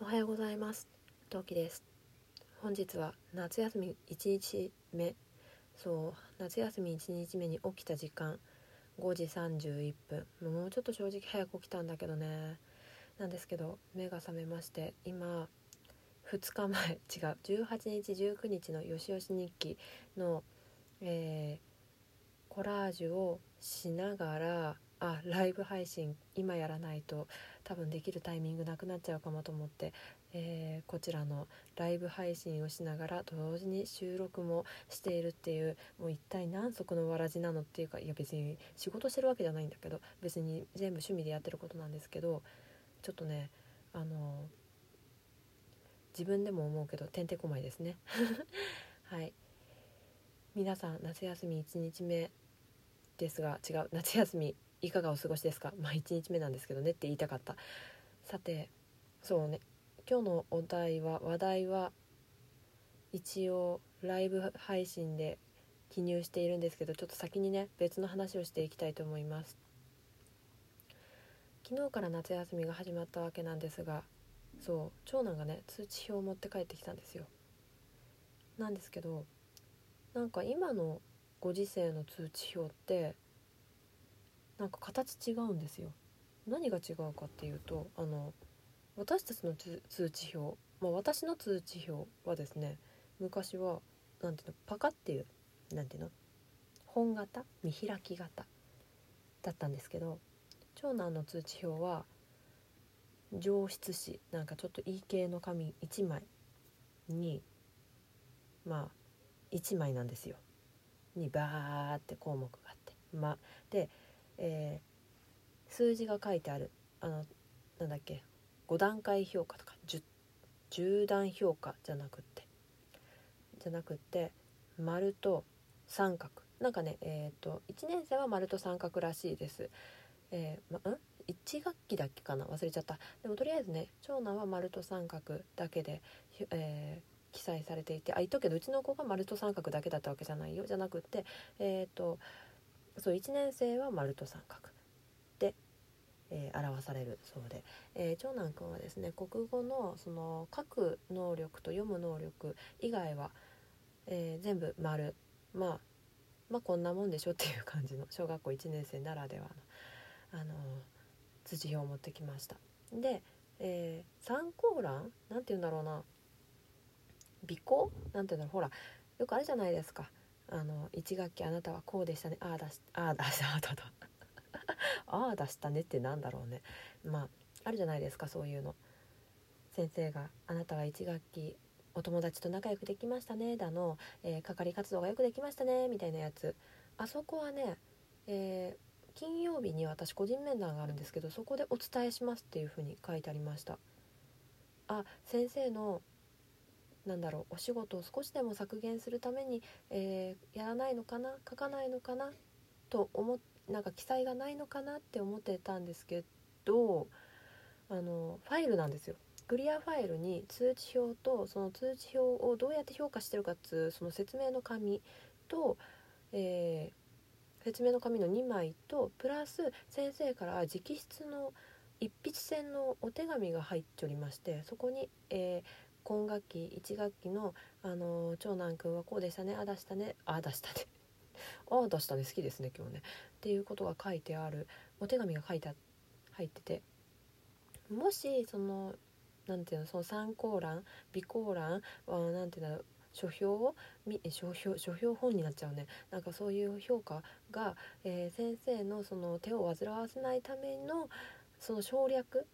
おはようございます。陶器です。本日は夏休み1日目。そう夏休み1日目に起きた時間。5時31分。もうちょっと正直早く起きたんだけどね。なんですけど目が覚めまして今2日前。違う。18日19日のよしよし日記の、えー、コラージュをしながらあライブ配信今やらないと多分できるタイミングなくなっちゃうかもと思って、えー、こちらのライブ配信をしながら同時に収録もしているっていうもう一体何足のわらじなのっていうかいや別に仕事してるわけじゃないんだけど別に全部趣味でやってることなんですけどちょっとねあの自分でも思うけどてんてこまいですね。はい。皆さん夏休み1日目ですが違う夏休みいかがお過ごしですか？まあ1日目なんですけどねって言いたかった。さてそうね。今日のお題は話題は一応ライブ配信で記入しているんですけどちょっと先にね別の話をしていきたいと思います。昨日から夏休みが始まったわけなんですがそう長男がね通知表を持って帰ってきたんですよ。なんですけどなんか今のご時世の通知表ってなんか形違うんですよ。何が違うかっていうとあの私たちの通知表、まあ、私の通知表はですね昔は何ていうのパカっていう何ていうの本型見開き型だったんですけど長男の通知表は上質紙なんかちょっといい系の紙1枚にまあ1枚なんですよ。にバーって項目があって、ま、でえー、数字が書いてある。あのなんだっけ。5段階評価とか。10, 10段評価じゃなくって。じゃなくって丸と三角。なんかねえっ、ー、と1年生は丸と三角らしいです。えー、ま、ん？1学期だっけかな？忘れちゃった。でもとりあえずね長男は丸と三角だけで、えー、記載されていてあ言っとくけどうちの子が丸と三角だけだったわけじゃないよ。じゃなくってえっ、ー、とそう1年生は丸と三角。で、えー、表されるそうで、えー、長男くんはですね国語のその書く能力と読む能力以外は、えー、全部丸。まあまあこんなもんでしょっていう感じの小学校1年生ならではの、あの通知表を持ってきました。で、えー、参考欄なんて言うんだろうな。尾行なんて言うんだろう。ほらよくあるじゃないですか。あの1学期あなたはこうでしたね。ああだしああだし た。あああだしたねってなんだろうね。まああるじゃないですかそういうの。先生が「あなたは1学期お友達と仲良くできましたね」だの、えー、係活動がよくできましたねみたいなやつ。あそこはね、えー、金曜日に私個人面談があるんですけどそこでお伝えしますっていうふうに書いてありました。あ先生のなんだろうお仕事を少しでも削減するために、えー、やらないのかな書かないのかなと思なんか記載がないのかなって思ってたんですけどあのファイルなんですよ。クリアファイルに通知表とその通知表をどうやって評価してるかっつうその説明の紙と、えー、説明の紙の2枚とプラス先生から直筆の一筆線のお手紙が入っておりましてそこに、えー、今学期1学期の、あの長男くんはこうでしたねあだしたねあだしたね。あだしたね 好きですね今日ね。っていうことが書いてある。お手紙が書いて入ってて。もしそのなんていうのその参考欄備考欄はなんていうんだろう書評書評書評本になっちゃうね。なんかそういう評価が、えー、先生のその手を煩わせないためのその省略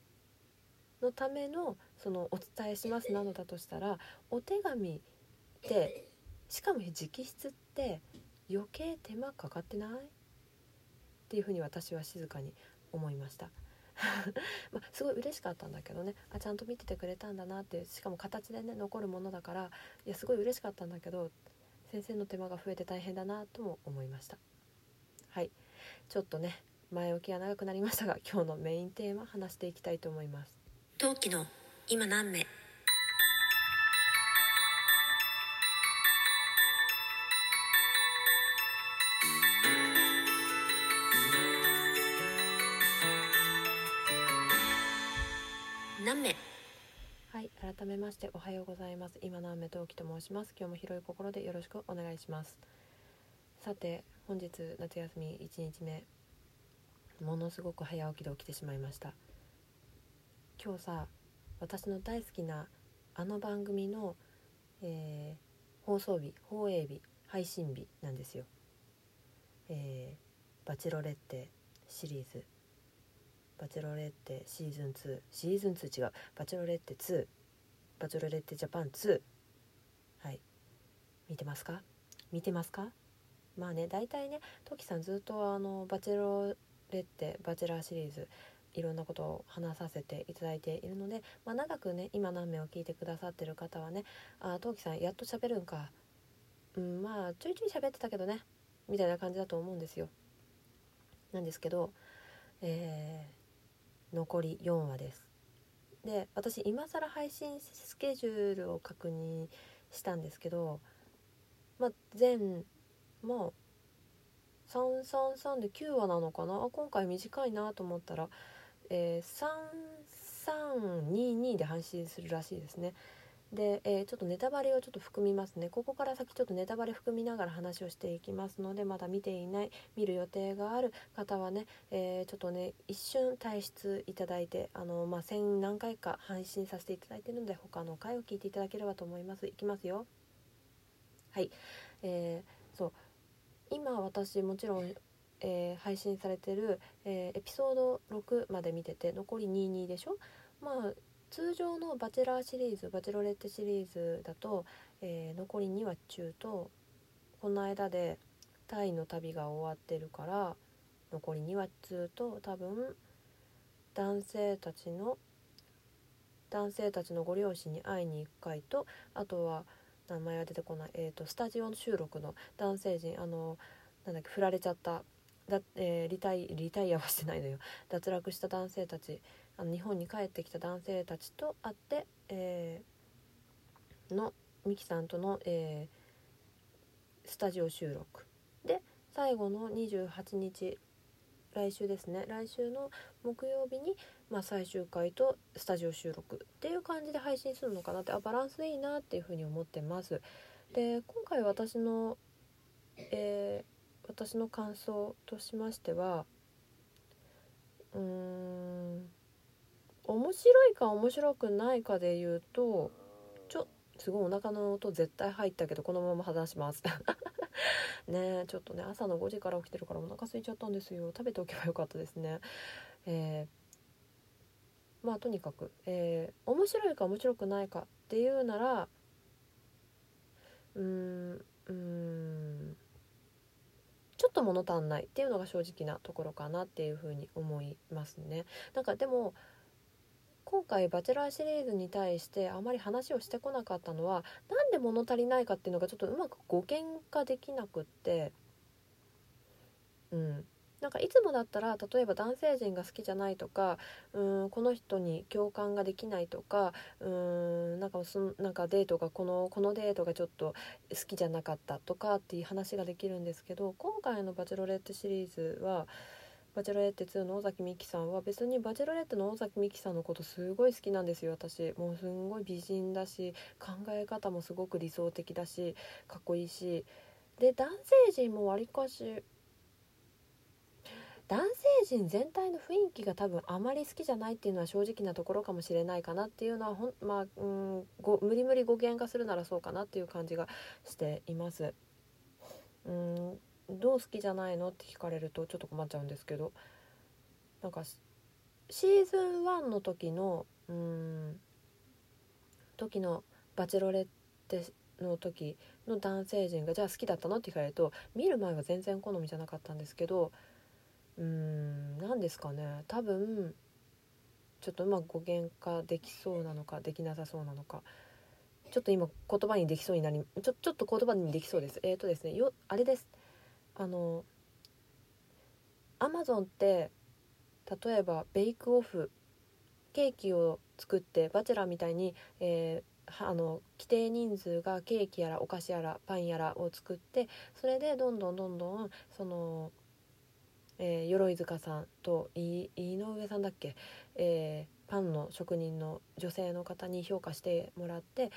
のためのそのお伝えしますなのだとしたらお手紙ってしかも直筆って余計手間かかってない？っていうふうに私は静かに思いました。まあ、すごい嬉しかったんだけどね。あちゃんと見ててくれたんだなってしかも形でね残るものだから。いやすごい嬉しかったんだけど先生の手間が増えて大変だなとも思いました。はい。ちょっとね前置きが長くなりましたが今日のメインテーマ話していきたいと思います。陶器の今何目何目はい、改めましておはようございます。今のアメトウキと申します。今日も広い心でよろしくお願いします。さて、本日夏休み1日目、ものすごく早起きで起きてしまいました。今日さ、私の大好きなあの番組の、えー放送日、放映日、配信日なんですよ。えーバチェロレッテシリーズ。バチェロレッテシーズン2シーズン2違う。バチェロレッテ2バチェロレッテジャパン2はい。見てますか？見てますか？まあね大体ねトキさんずっとあのバチェロレッテバチェラーシリーズいろんなことを話させていただいているので、まあ、長くね今何名を聞いてくださってる方はねあトキさんやっと喋るんかうんまあちょいちょい喋ってたけどねみたいな感じだと思うんですよ。なんですけどえー残り4話です。で私今更配信スケジュールを確認したんですけどまあ全まあ333で9話なのかな？あ今回短いなと思ったら、えー、3322で配信するらしいですね。で、えーちょっとネタバレをちょっと含みますね。ここから先ちょっとネタバレ含みながら話をしていきますのでまだ見ていない見る予定がある方はね、えーちょっとね一瞬退出いただいてあの、まあ、1000何回か配信させていただいているので他の回を聞いていただければと思います。いきますよ。はい、えーそう。今私もちろん、えー配信されてる、えーエピソード6まで見てて残り22でしょ？まあ通常のバチェラーシリーズバチェロレッテシリーズだと、えー残り2話中とこの間でタイの旅が終わってるから残り2話中と多分男性たちの男性たちのご両親に会いに行く回とあとは名前は出てこない、えー、とスタジオの収録の男性陣あのなんだっけ振られちゃっただ、えーリタイリタイアはしてないのよ。脱落した男性たちあの日本に帰ってきた男性たちと会って、えーのミキさんとの、えースタジオ収録。で最後の28日来週ですね。来週の木曜日に、まあ、最終回とスタジオ収録。っていう感じで配信するのかなってあバランスいいなっていうふうに思ってます。で今回私の、えー私の感想としましてはうーん面白いか面白くないかで言うとちょすごいお腹の音絶対入ったけどこのまま話します。ねちょっとね朝の5時から起きてるからお腹空いちゃったんですよ。食べておけばよかったですね。えーまあとにかく、えー面白いか面白くないかっていうならうーんうーんちょっと物足んないっていうのが正直なところかなっていうふうに思いますね。なんかでも今回「バチェラー」シリーズに対してあまり話をしてこなかったのはなんで物足りないかっていうのがちょっとうまく語源化できなくってうんなんかいつもだったら例えば男性陣が好きじゃないとかうんこの人に共感ができないとかうんなんかそのなんかデートがこのこのデートがちょっと好きじゃなかったとかっていう話ができるんですけど今回の「バチェロレッテ」シリーズは「バチェロレッテ2」の尾崎美紀さんは別にバチェロレッテの尾崎美紀さんのことすごい好きなんですよ私。もうすんごい美人だし考え方もすごく理想的だしかっこいいし。で男性陣もわりかし男性陣全体の雰囲気が多分あまり好きじゃないっていうのは正直なところかもしれないかなっていうのはほんまあうんご無理無理語源化するならそうかなっていう感じがしています。うんどう好きじゃないのって聞かれるとちょっと困っちゃうんですけどなんかシーズン1の時のうん時のバチェロレッテの時の男性陣がじゃあ好きだったのって聞かれると見る前は全然好みじゃなかったんですけどうん何ですかね。多分ちょっとうまく語源化できそうなのかできなさそうなのか。ちょっと今言葉にできそうになりちょちょっと言葉にできそうです。えっ、とですねよあれです。あのアマゾンって例えばベイクオフケーキを作ってバチェラーみたいに、えーあの規定人数がケーキやらお菓子やらパンやらを作ってそれでどんどんどんどんその、えー鎧塚さんと井上さんだっけ、えーパンの職人の女性の方に評価してもらって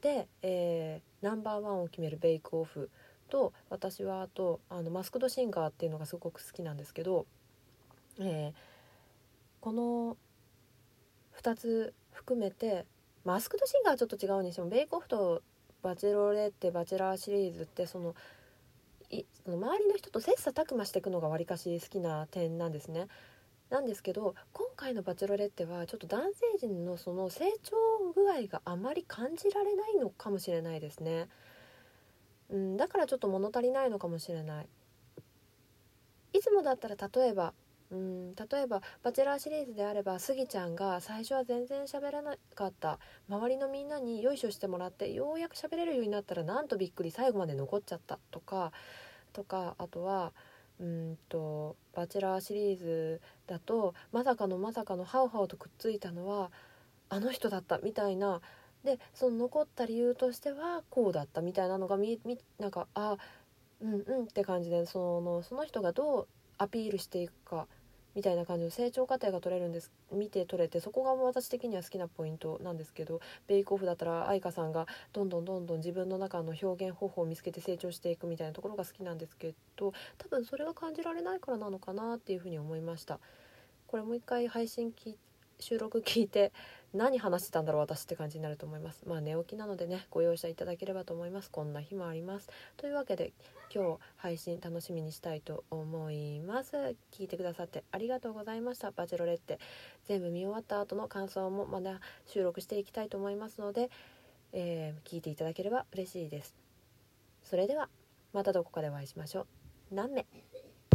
で、えーナンバーワンを決めるベイクオフと私はあとあのマスクドシンガーっていうのがすごく好きなんですけど、えーこの2つ含めてマスクドシンガーはちょっと違うにしてもベイクオフとバチェロレッテバチェラーシリーズってそのその周りの人と切磋琢磨していくのがわりかし好きな点なんですね。なんですけど今回の「バチェロレッテ」はちょっと男性陣のその成長具合があまり感じられないのかもしれないですね。うん、だからちょっと物足りないのかもしれない。いつもだったら例えばうん例えば「バチェラー」シリーズであればスギちゃんが最初は全然喋らなかった。周りのみんなによいしょしてもらってようやく喋れるようになったらなんとびっくり最後まで残っちゃったとかとかあとはうんと「バチェラー」シリーズだとまさかのまさかのハウハウとくっついたのはあの人だったみたいな。でその残った理由としてはこうだったみたいなのがみみなんかあうんうんって感じでそのその人がどうアピールしていくかみたいな感じの成長過程が取れるんです見て取れてそこが私的には好きなポイントなんですけどベイクオフだったら愛花さんがどんどんどんどん自分の中の表現方法を見つけて成長していくみたいなところが好きなんですけど多分それが感じられないからなのかなっていうふうに思いました。これもう一回配信き収録聞いて何話してたんだろう私って感じになると思います。まあ寝起きなのでねご容赦いただければと思います。こんな日もあります。というわけで今日配信楽しみにしたいと思います。聞いてくださってありがとうございました。バチェロレッテ。全部見終わった後の感想もまだ収録していきたいと思いますので、えー聞いていただければ嬉しいです。それではまたどこかでお会いしましょう。何名